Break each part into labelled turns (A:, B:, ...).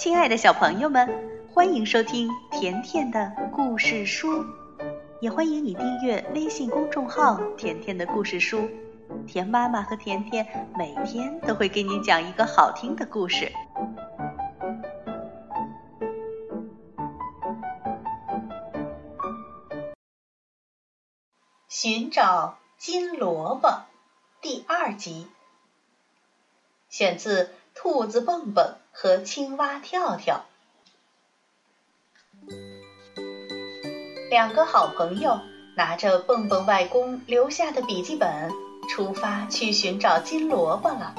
A: 亲爱的小朋友们，欢迎收听甜甜的故事书，也欢迎你订阅微信公众号“甜甜的故事书”。甜妈妈和甜甜每天都会给你讲一个好听的故事。寻找金萝卜，第二集，选自。兔子蹦蹦和青蛙跳跳，两个好朋友拿着蹦蹦外公留下的笔记本，出发去寻找金萝卜了。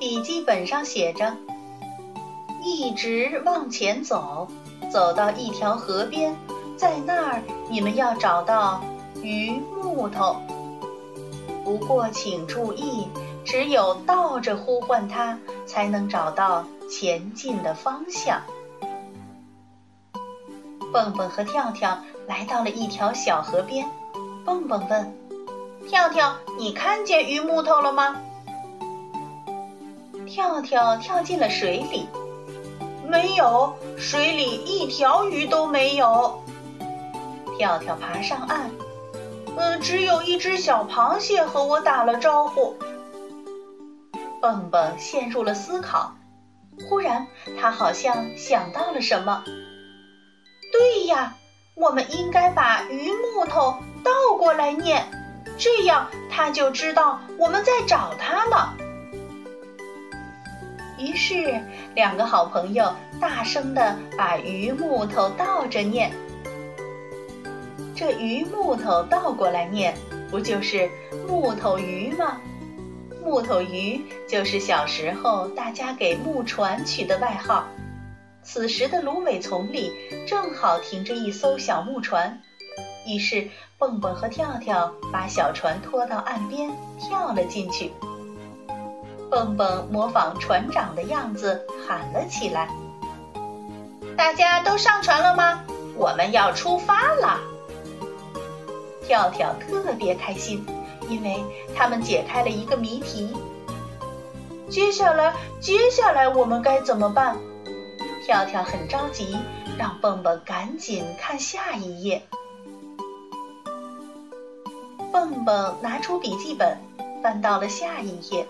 A: 笔记本上写着：“一直往前走，走到一条河边，在那儿你们要找到鱼木头。不过请注意。”只有倒着呼唤它，才能找到前进的方向。蹦蹦和跳跳来到了一条小河边，蹦蹦问：“跳跳，你看见鱼木头了吗？”跳跳跳进了水里，没有，水里一条鱼都没有。跳跳爬上岸，呃，只有一只小螃蟹和我打了招呼。蹦蹦陷入了思考，忽然他好像想到了什么。对呀，我们应该把“鱼木头”倒过来念，这样他就知道我们在找他了。于是，两个好朋友大声地把“鱼木头”倒着念。这“鱼木头”倒过来念，不就是“木头鱼”吗？木头鱼就是小时候大家给木船取的外号。此时的芦苇丛里正好停着一艘小木船，于是蹦蹦和跳跳把小船拖到岸边，跳了进去。蹦蹦模仿船长的样子喊了起来：“大家都上船了吗？我们要出发了！”跳跳特别开心。因为他们解开了一个谜题。接下来，接下来我们该怎么办？跳跳很着急，让蹦蹦赶紧看下一页。蹦蹦拿出笔记本，翻到了下一页，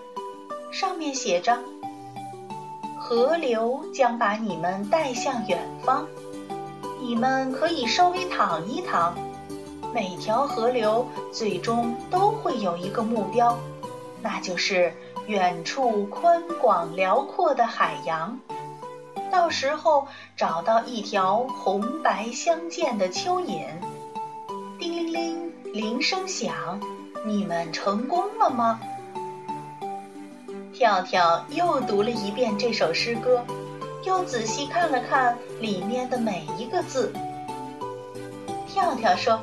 A: 上面写着：“河流将把你们带向远方，你们可以稍微躺一躺。”每条河流最终都会有一个目标，那就是远处宽广辽阔的海洋。到时候找到一条红白相间的蚯蚓，叮铃铃，铃声响，你们成功了吗？跳跳又读了一遍这首诗歌，又仔细看了看里面的每一个字。跳跳说。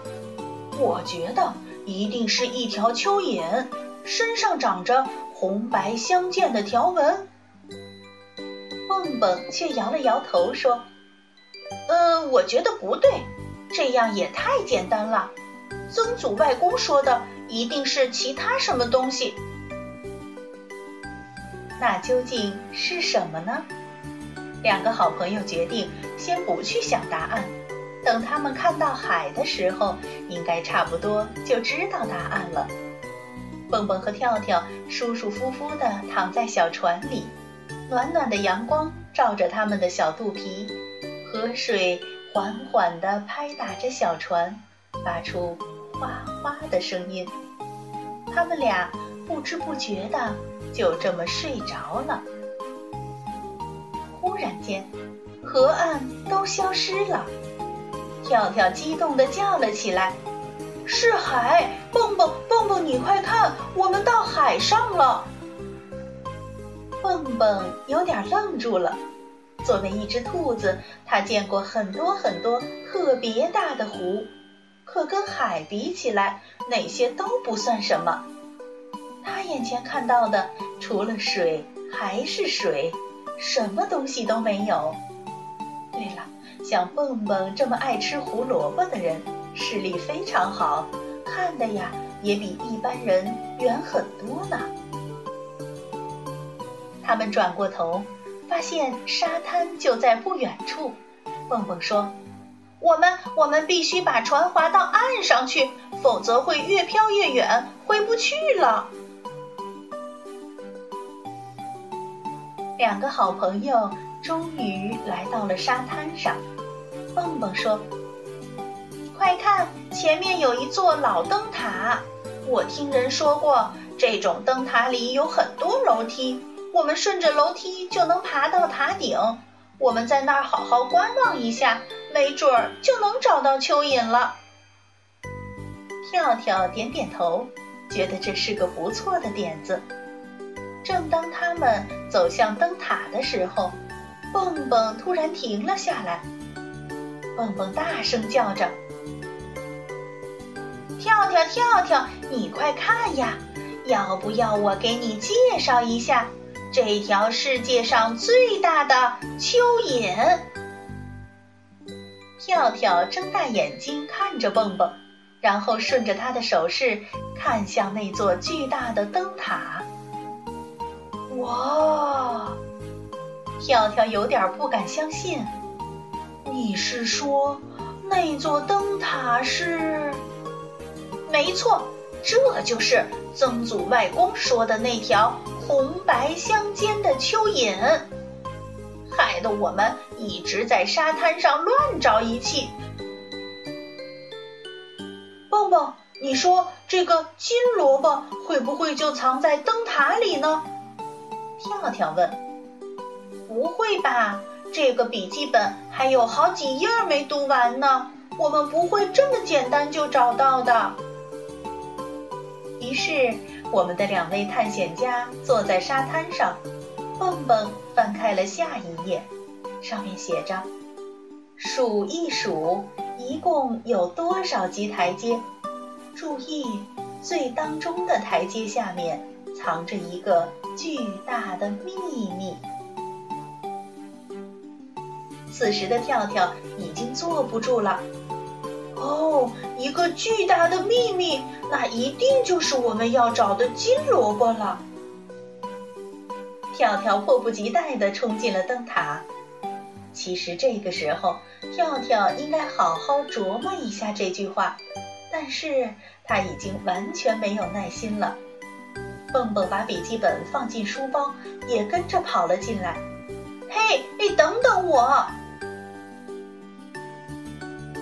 A: 我觉得一定是一条蚯蚓，身上长着红白相间的条纹。蹦蹦却摇了摇头说：“呃，我觉得不对，这样也太简单了。曾祖外公说的一定是其他什么东西。那究竟是什么呢？”两个好朋友决定先不去想答案。等他们看到海的时候，应该差不多就知道答案了。蹦蹦和跳跳舒舒服服地躺在小船里，暖暖的阳光照着他们的小肚皮，河水缓缓地拍打着小船，发出哗哗的声音。他们俩不知不觉地就这么睡着了。忽然间，河岸都消失了。跳跳激动地叫了起来：“是海！蹦蹦蹦蹦，你快看，我们到海上了！”蹦蹦有点愣住了。作为一只兔子，它见过很多很多特别大的湖，可跟海比起来，那些都不算什么。它眼前看到的，除了水还是水，什么东西都没有。对了。像蹦蹦这么爱吃胡萝卜的人，视力非常好，看的呀也比一般人远很多呢。他们转过头，发现沙滩就在不远处。蹦蹦说：“我们我们必须把船划到岸上去，否则会越飘越远，回不去了。”两个好朋友终于来到了沙滩上。蹦蹦说：“快看，前面有一座老灯塔。我听人说过，这种灯塔里有很多楼梯，我们顺着楼梯就能爬到塔顶。我们在那儿好好观望一下，没准儿就能找到蚯蚓了。”跳跳点点头，觉得这是个不错的点子。正当他们走向灯塔的时候，蹦蹦突然停了下来。蹦蹦大声叫着：“跳跳跳跳，你快看呀！要不要我给你介绍一下这条世界上最大的蚯蚓？”跳跳睁大眼睛看着蹦蹦，然后顺着他的手势看向那座巨大的灯塔。哇！跳跳有点不敢相信。你是说，那座灯塔是？没错，这就是曾祖外公说的那条红白相间的蚯蚓，害得我们一直在沙滩上乱找一气。蹦蹦，你说这个金萝卜会不会就藏在灯塔里呢？跳跳问：“不会吧？这个笔记本还有好几页没读完呢，我们不会这么简单就找到的。”于是，我们的两位探险家坐在沙滩上，蹦蹦翻开了下一页，上面写着：“数一数，一共有多少级台阶？注意，最当中的台阶下面。”藏着一个巨大的秘密。此时的跳跳已经坐不住了。哦，一个巨大的秘密，那一定就是我们要找的金萝卜了。跳跳迫不及待地冲进了灯塔。其实这个时候，跳跳应该好好琢磨一下这句话，但是他已经完全没有耐心了。蹦蹦把笔记本放进书包，也跟着跑了进来。嘿，你等等我！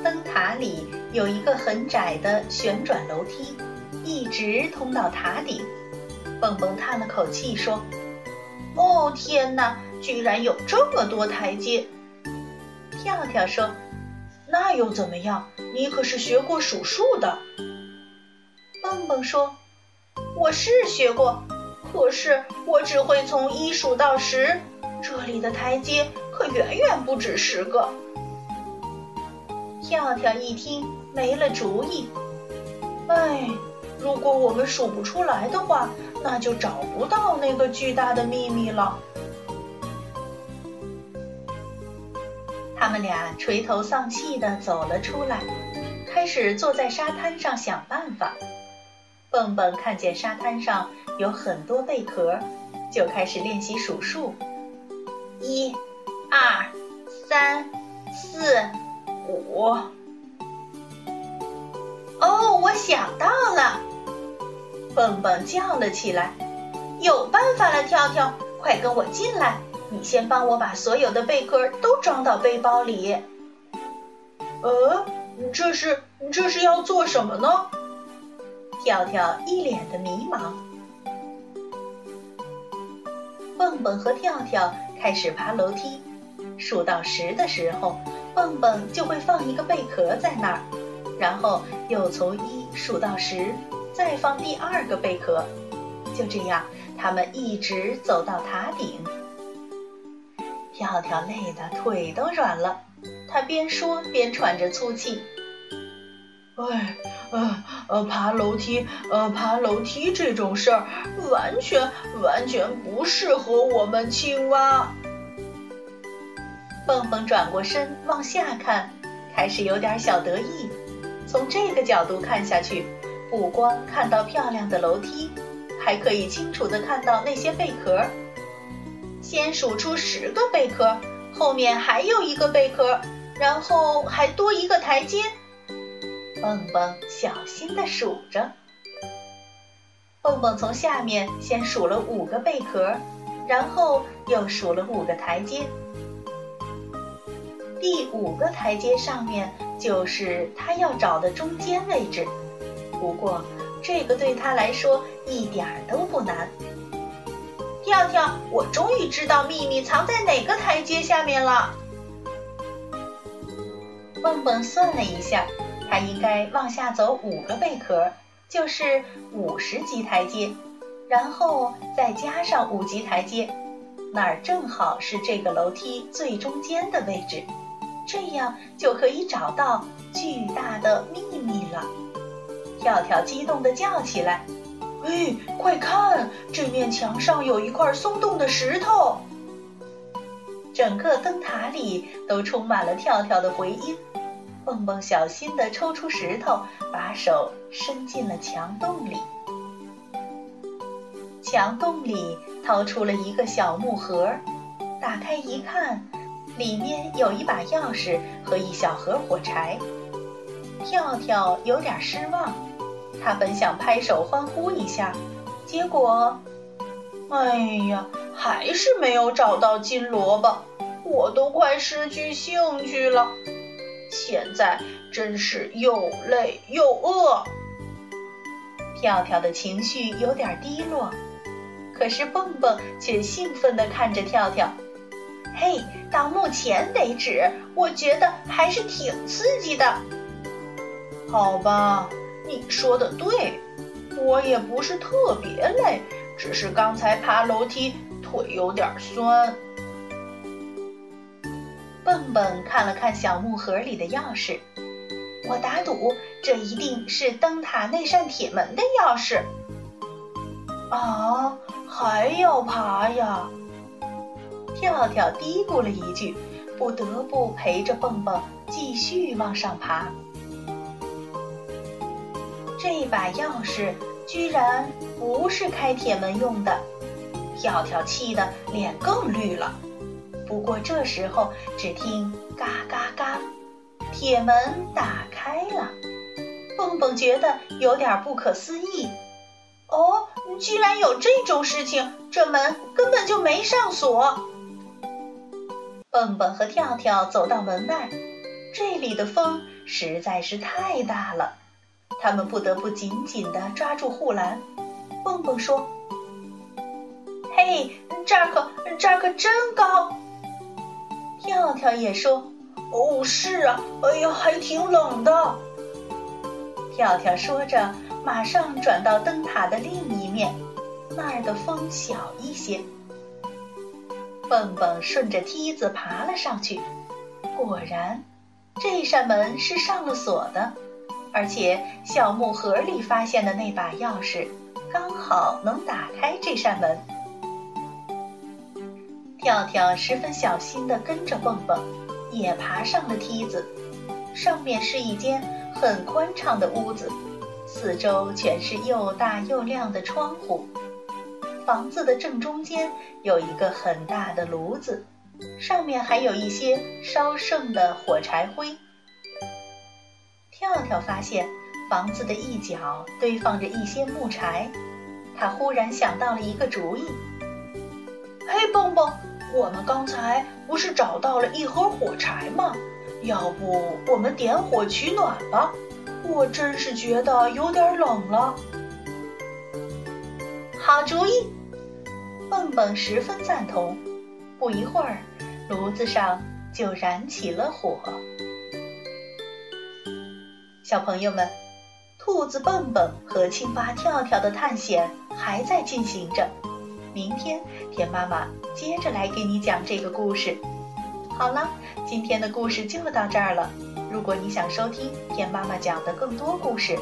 A: 灯塔里有一个很窄的旋转楼梯，一直通到塔顶。蹦蹦叹了口气说：“哦，天哪，居然有这么多台阶！”跳跳说：“那又怎么样？你可是学过数数的。”蹦蹦说。我是学过，可是我只会从一数到十，这里的台阶可远远不止十个。跳跳一听没了主意，哎，如果我们数不出来的话，那就找不到那个巨大的秘密了。他们俩垂头丧气地走了出来，开始坐在沙滩上想办法。蹦蹦看见沙滩上有很多贝壳，就开始练习数数：一、二、三、四、五。哦，我想到了！蹦蹦叫了起来：“有办法了，跳跳，快跟我进来！你先帮我把所有的贝壳都装到背包里。”呃，这是这是要做什么呢？跳跳一脸的迷茫，蹦蹦和跳跳开始爬楼梯，数到十的时候，蹦蹦就会放一个贝壳在那儿，然后又从一数到十，再放第二个贝壳，就这样，他们一直走到塔顶。跳跳累得腿都软了，他边说边喘着粗气。哎，呃呃，爬楼梯，呃，爬楼梯这种事儿，完全完全不适合我们青蛙。蹦蹦转过身往下看，开始有点小得意。从这个角度看下去，不光看到漂亮的楼梯，还可以清楚地看到那些贝壳。先数出十个贝壳，后面还有一个贝壳，然后还多一个台阶。蹦蹦小心地数着。蹦蹦从下面先数了五个贝壳，然后又数了五个台阶。第五个台阶上面就是他要找的中间位置。不过，这个对他来说一点儿都不难。跳跳，我终于知道秘密藏在哪个台阶下面了。蹦蹦算了一下，他应该往下走五个贝壳，就是五十级台阶，然后再加上五级台阶，那儿正好是这个楼梯最中间的位置，这样就可以找到巨大的秘密了。跳跳激动地叫起来：“哎，快看，这面墙上有一块松动的石头！”整个灯塔里都充满了跳跳的回音。蹦蹦小心地抽出石头，把手伸进了墙洞里。墙洞里掏出了一个小木盒，打开一看，里面有一把钥匙和一小盒火柴。跳跳有点失望。他本想拍手欢呼一下，结果，哎呀，还是没有找到金萝卜，我都快失去兴趣了。现在真是又累又饿。跳跳的情绪有点低落，可是蹦蹦却兴奋地看着跳跳。嘿，到目前为止，我觉得还是挺刺激的。好吧。你说的对，我也不是特别累，只是刚才爬楼梯腿有点酸。蹦蹦看了看小木盒里的钥匙，我打赌这一定是灯塔那扇铁门的钥匙。啊，还要爬呀？跳跳嘀咕了一句，不得不陪着蹦蹦继续往上爬。这把钥匙居然不是开铁门用的，跳跳气得脸更绿了。不过这时候，只听嘎嘎嘎，铁门打开了。蹦蹦觉得有点不可思议，哦，居然有这种事情！这门根本就没上锁。蹦蹦和跳跳走到门外，这里的风实在是太大了。他们不得不紧紧地抓住护栏。蹦蹦说：“嘿，这儿可这儿可真高。”跳跳也说：“哦，是啊，哎呀，还挺冷的。”跳跳说着，马上转到灯塔的另一面，那儿的风小一些。蹦蹦顺着梯子爬了上去，果然，这扇门是上了锁的。而且小木盒里发现的那把钥匙，刚好能打开这扇门。跳跳十分小心地跟着蹦蹦，也爬上了梯子。上面是一间很宽敞的屋子，四周全是又大又亮的窗户。房子的正中间有一个很大的炉子，上面还有一些烧剩的火柴灰。跳跳发现房子的一角堆放着一些木柴，他忽然想到了一个主意。嘿，蹦蹦，我们刚才不是找到了一盒火柴吗？要不我们点火取暖吧？我真是觉得有点冷了。好主意，蹦蹦十分赞同。不一会儿，炉子上就燃起了火。小朋友们，兔子蹦蹦和青蛙跳跳的探险还在进行着。明天田妈妈接着来给你讲这个故事。好了，今天的故事就到这儿了。如果你想收听田妈妈讲的更多故事，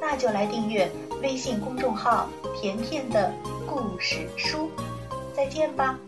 A: 那就来订阅微信公众号“甜甜的故事书”。再见吧。